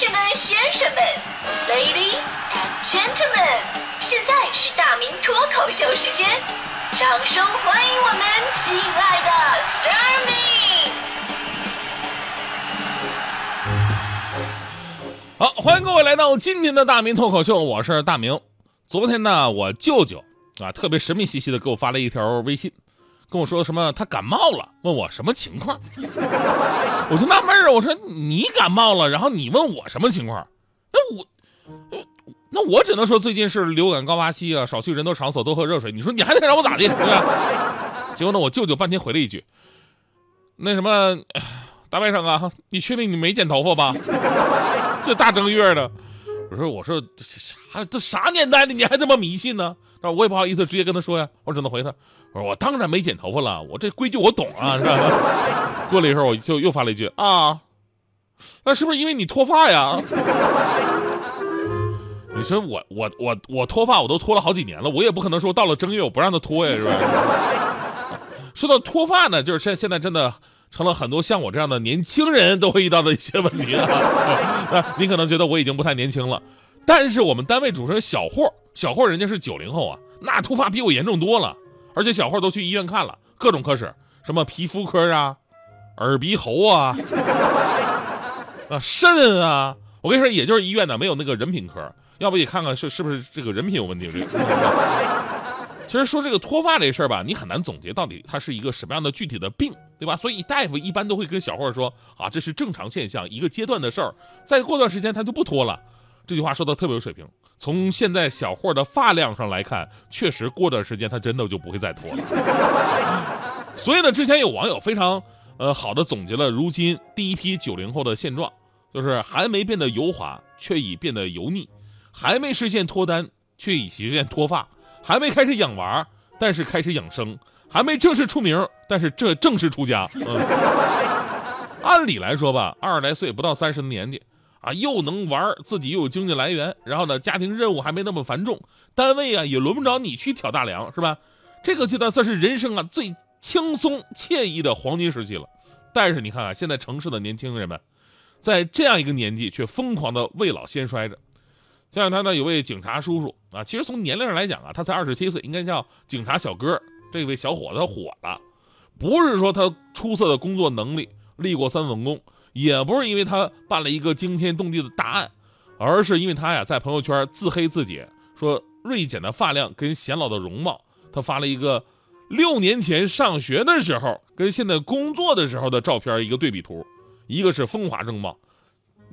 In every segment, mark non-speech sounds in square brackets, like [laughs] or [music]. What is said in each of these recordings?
士们、先生们，Ladies and Gentlemen，现在是大明脱口秀时间，掌声欢迎我们亲爱的 s t a r m y 好，欢迎各位来到今天的大明脱口秀，我是大明。昨天呢，我舅舅啊，特别神秘兮兮的给我发了一条微信，跟我说什么他感冒了，问我什么情况。我就纳闷儿啊，我说你感冒了，然后你问我什么情况？那我，那我只能说最近是流感高发期啊，少去人多场所，多喝热水。你说你还得让我咋地？对吧？结果呢，我舅舅半天回了一句，那什么，[sighs] 大外甥啊，你确定你没剪头发吧？这大正月的，我说我说这啥这啥年代了，你还这么迷信呢？但我也不好意思直接跟他说呀，我只能回他，我说我当然没剪头发了，我这规矩我懂啊，是吧？[laughs] 过了一会儿，我就又发了一句啊，那是不是因为你脱发呀？[laughs] 你说我我我我脱发我都脱了好几年了，我也不可能说到了正月我不让他脱呀，是吧？[laughs] 说到脱发呢，就是现现在真的成了很多像我这样的年轻人都会遇到的一些问题啊。[laughs] 啊你可能觉得我已经不太年轻了，但是我们单位主持人小霍，小霍人家是九零后啊，那脱发比我严重多了，而且小霍都去医院看了各种科室，什么皮肤科啊、耳鼻喉啊、[laughs] 啊肾啊，我跟你说，也就是医院呢没有那个人品科，要不也看看是是不是这个人品有问题。这 [laughs] 其实说这个脱发这事儿吧，你很难总结到底它是一个什么样的具体的病，对吧？所以大夫一般都会跟小霍说啊，这是正常现象，一个阶段的事儿，再过段时间他就不脱了。这句话说的特别有水平。从现在小霍的发量上来看，确实过段时间他真的就不会再脱了。所以呢，之前有网友非常呃好的总结了如今第一批九零后的现状，就是还没变得油滑，却已变得油腻；还没实现脱单，却已实现脱发；还没开始养娃，但是开始养生；还没正式出名，但是这正式出家。[laughs] 嗯，按理来说吧，二十来岁不到三十的年纪啊，又能玩，自己又有经济来源，然后呢，家庭任务还没那么繁重，单位啊也轮不着你去挑大梁，是吧？这个阶段算是人生啊最轻松惬意的黄金时期了。但是你看啊，现在城市的年轻人们，在这样一个年纪却疯狂的未老先衰着。前两天呢，有位警察叔叔啊，其实从年龄上来讲啊，他才二十七岁，应该叫警察小哥。这位小伙子火了，不是说他出色的工作能力，立过三份功，也不是因为他办了一个惊天动地的大案，而是因为他呀在朋友圈自黑自己，说锐减的发量跟显老的容貌。他发了一个六年前上学的时候跟现在工作的时候的照片一个对比图，一个是风华正茂，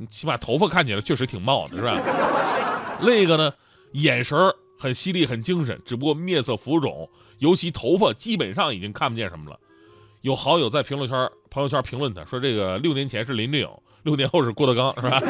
起码头发看起来确实挺茂的，是吧？另一个呢，眼神很犀利，很精神，只不过面色浮肿，尤其头发基本上已经看不见什么了。有好友在评论圈、朋友圈评论他说：“这个六年前是林志颖，六年后是郭德纲，是吧？”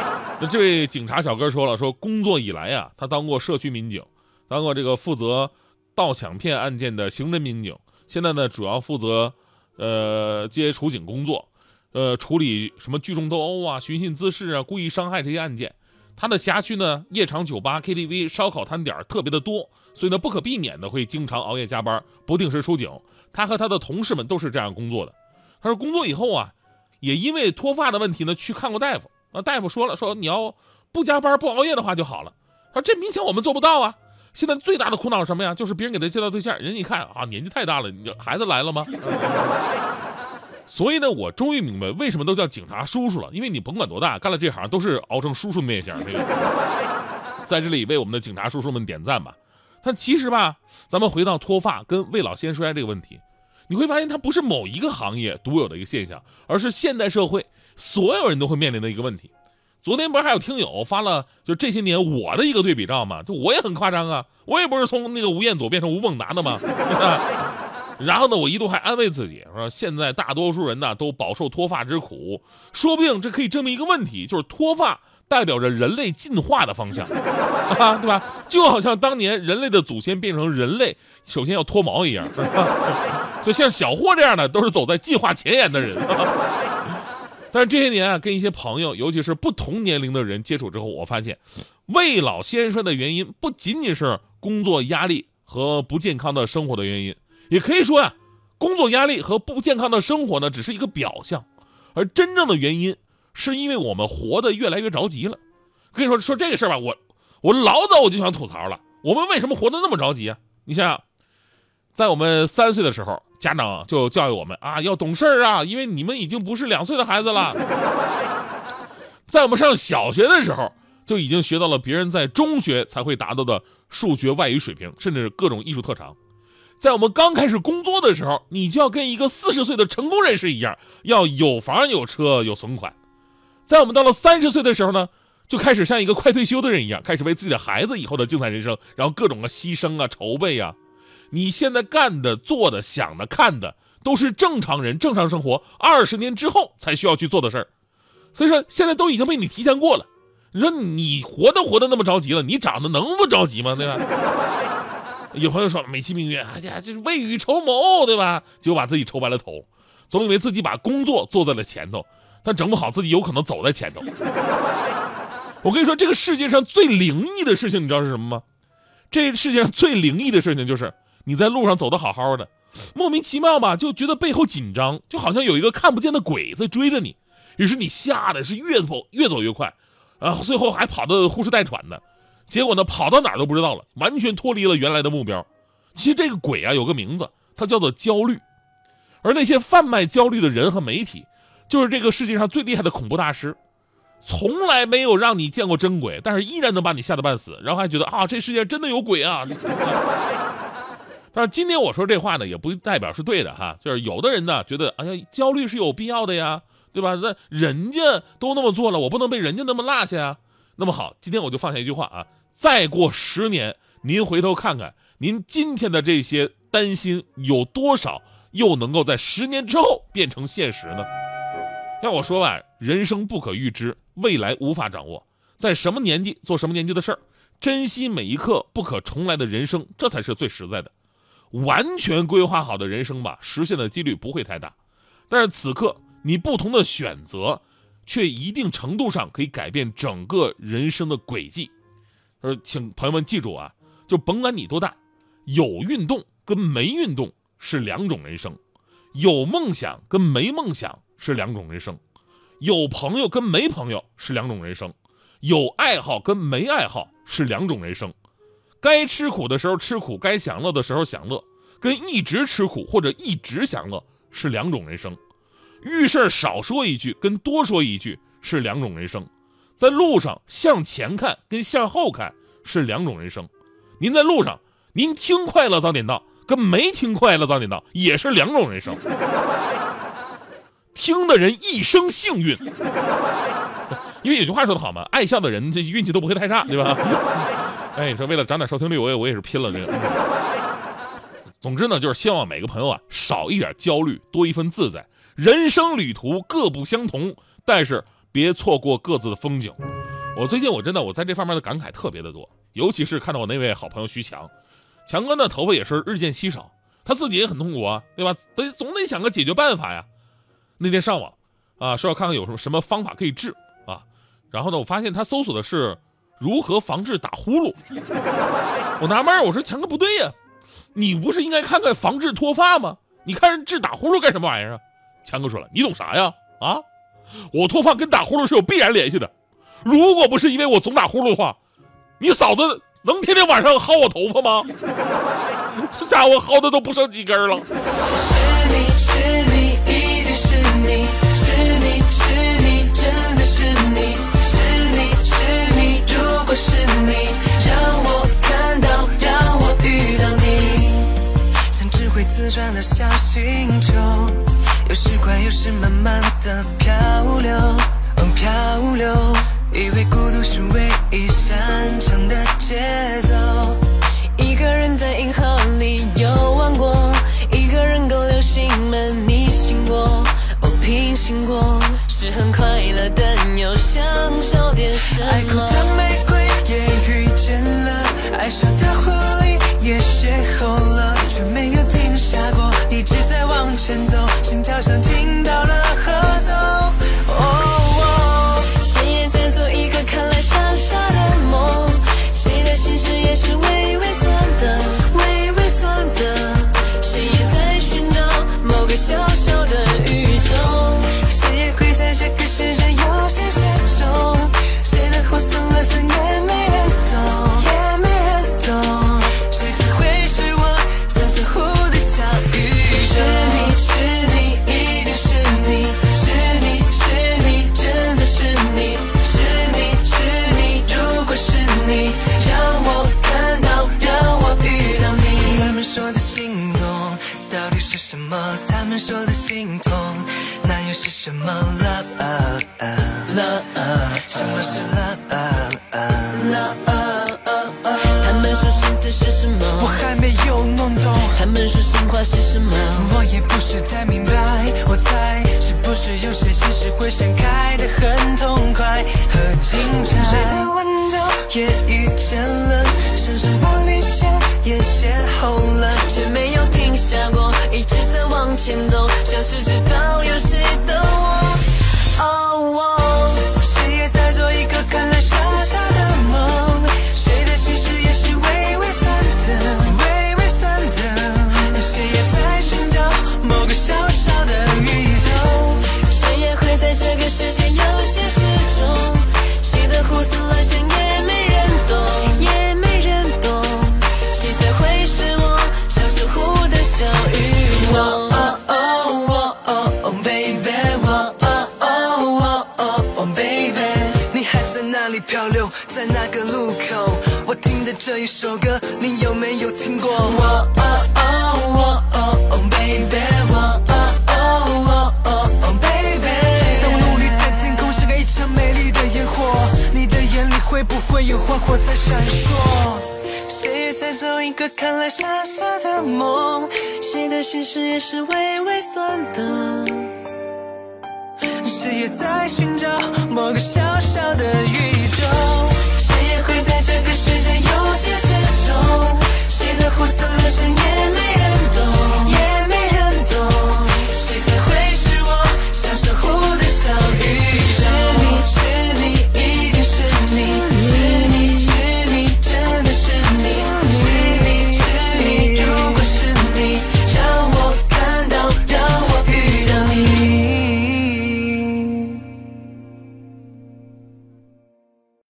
[laughs] 那这位警察小哥说了，说工作以来呀，他当过社区民警，当过这个负责盗抢骗案件的刑侦民警，现在呢主要负责呃接处警工作，呃处理什么聚众斗殴啊、寻衅滋事啊、故意伤害这些案件。他的辖区呢，夜场、酒吧、KTV、烧烤摊点特别的多，所以呢，不可避免的会经常熬夜加班，不定时出警。他和他的同事们都是这样工作的。他说工作以后啊，也因为脱发的问题呢，去看过大夫。那大夫说了，说你要不加班、不熬夜的话就好了。他说这明显我们做不到啊。现在最大的苦恼是什么呀？就是别人给他介绍对象，人家一看啊，年纪太大了，你这孩子来了吗？所以呢，我终于明白为什么都叫警察叔叔了，因为你甭管多大，干了这行都是熬成叔叔面相。这个，在这里为我们的警察叔叔们点赞吧。但其实吧，咱们回到脱发跟未老先衰这个问题，你会发现它不是某一个行业独有的一个现象，而是现代社会所有人都会面临的一个问题。昨天不是还有听友发了就这些年我的一个对比照吗？就我也很夸张啊，我也不是从那个吴彦祖变成吴孟达的吗？[laughs] 然后呢，我一度还安慰自己说，现在大多数人呢都饱受脱发之苦，说不定这可以证明一个问题，就是脱发代表着人类进化的方向，[laughs] 对吧？就好像当年人类的祖先变成人类，首先要脱毛一样。所以像小霍这样的，都是走在计划前沿的人。[laughs] 但是这些年啊，跟一些朋友，尤其是不同年龄的人接触之后，我发现，未老先衰的原因不仅仅是工作压力和不健康的生活的原因。也可以说呀、工作压力和不健康的生活呢，只是一个表象，而真正的原因是因为我们活得越来越着急了。跟你说说这个事儿吧，我我老早我就想吐槽了，我们为什么活得那么着急啊？你想想，在我们三岁的时候，家长就教育我们啊，要懂事儿啊，因为你们已经不是两岁的孩子了。[laughs] 在我们上小学的时候，就已经学到了别人在中学才会达到的数学、外语水平，甚至各种艺术特长。在我们刚开始工作的时候，你就要跟一个四十岁的成功人士一样，要有房有车有存款。在我们到了三十岁的时候呢，就开始像一个快退休的人一样，开始为自己的孩子以后的精彩人生，然后各种的牺牲啊、筹备啊。你现在干的、做的、想的、看的，都是正常人正常生活二十年之后才需要去做的事儿。所以说，现在都已经被你提前过了。你说你活都活得那么着急了，你长得能不着急吗？对吧？[laughs] 有朋友说美其名曰，哎呀，这是未雨绸缪，对吧？结果把自己愁白了头，总以为自己把工作做在了前头，但整不好自己有可能走在前头。我跟你说，这个世界上最灵异的事情，你知道是什么吗？这世界上最灵异的事情就是你在路上走的好好的，莫名其妙吧，就觉得背后紧张，就好像有一个看不见的鬼在追着你，于是你吓得是越走越走越快，然后最后还跑得呼哧带喘的。结果呢，跑到哪儿都不知道了，完全脱离了原来的目标。其实这个鬼啊，有个名字，它叫做焦虑。而那些贩卖焦虑的人和媒体，就是这个世界上最厉害的恐怖大师。从来没有让你见过真鬼，但是依然能把你吓得半死，然后还觉得啊，这世界真的有鬼啊。但是今天我说这话呢，也不代表是对的哈。就是有的人呢，觉得哎呀，焦虑是有必要的呀，对吧？那人家都那么做了，我不能被人家那么落下啊。那么好，今天我就放下一句话啊，再过十年，您回头看看，您今天的这些担心有多少，又能够在十年之后变成现实呢？要我说吧，人生不可预知，未来无法掌握，在什么年纪做什么年纪的事儿，珍惜每一刻不可重来的人生，这才是最实在的。完全规划好的人生吧，实现的几率不会太大，但是此刻你不同的选择。却一定程度上可以改变整个人生的轨迹。呃，请朋友们记住啊，就甭管你多大，有运动跟没运动是两种人生，有梦想跟没梦想是两种人生，有朋友跟没朋友是两种人生，有爱好跟没爱好是两种人生。该吃苦的时候吃苦，该享乐的时候享乐，跟一直吃苦或者一直享乐是两种人生。遇事少说一句，跟多说一句是两种人生；在路上向前看跟向后看是两种人生。您在路上，您听快乐早点到，跟没听快乐早点到也是两种人生。听的人一生幸运，[laughs] 因为有句话说得好嘛，爱笑的人这运气都不会太差，对吧？哎，你说为了涨点收听率，我也我也是拼了这个。[laughs] 总之呢，就是希望每个朋友啊少一点焦虑，多一份自在。人生旅途各不相同，但是别错过各自的风景。我最近我真的我在这方面的感慨特别的多，尤其是看到我那位好朋友徐强，强哥呢头发也是日渐稀少，他自己也很痛苦啊，对吧？得总得想个解决办法呀。那天上网啊，说要看看有什么什么方法可以治啊，然后呢，我发现他搜索的是如何防治打呼噜。[laughs] 我纳闷，我说强哥不对呀，你不是应该看看防治脱发吗？你看人治打呼噜干什么玩意儿啊？强哥说了：“你懂啥呀？啊，我脱发跟打呼噜是有必然联系的。如果不是因为我总打呼噜的话，你嫂子能天天晚上薅我头发吗？这家伙薅的都不剩几根了。”经过，是很快乐，但又想少点什么。爱哭的玫瑰也遇见了，爱笑的狐狸也邂逅了，却没有停下过，是什么？Love love，什么是 love love？他们说心碎是什么？我还没有弄懂，他们说心话是什么？我也不是太明白。我猜是不是有些心事会散开的很痛快和精彩？水的温度也遇见了，身上玻璃鞋也邂逅了。却没有停下过，一直在往前走，像是知道有这首歌，你有没有听过？哦哦哦哦哦，baby，哦哦哦哦哦，baby，当我努力在天空像个一场美丽的烟火，你的眼里会不会有花火在闪烁？谁也在做一个看来傻傻的梦，谁的心事也是微微酸的。谁也在寻找某个小小的这个世界有些失重谁的胡思乱想也没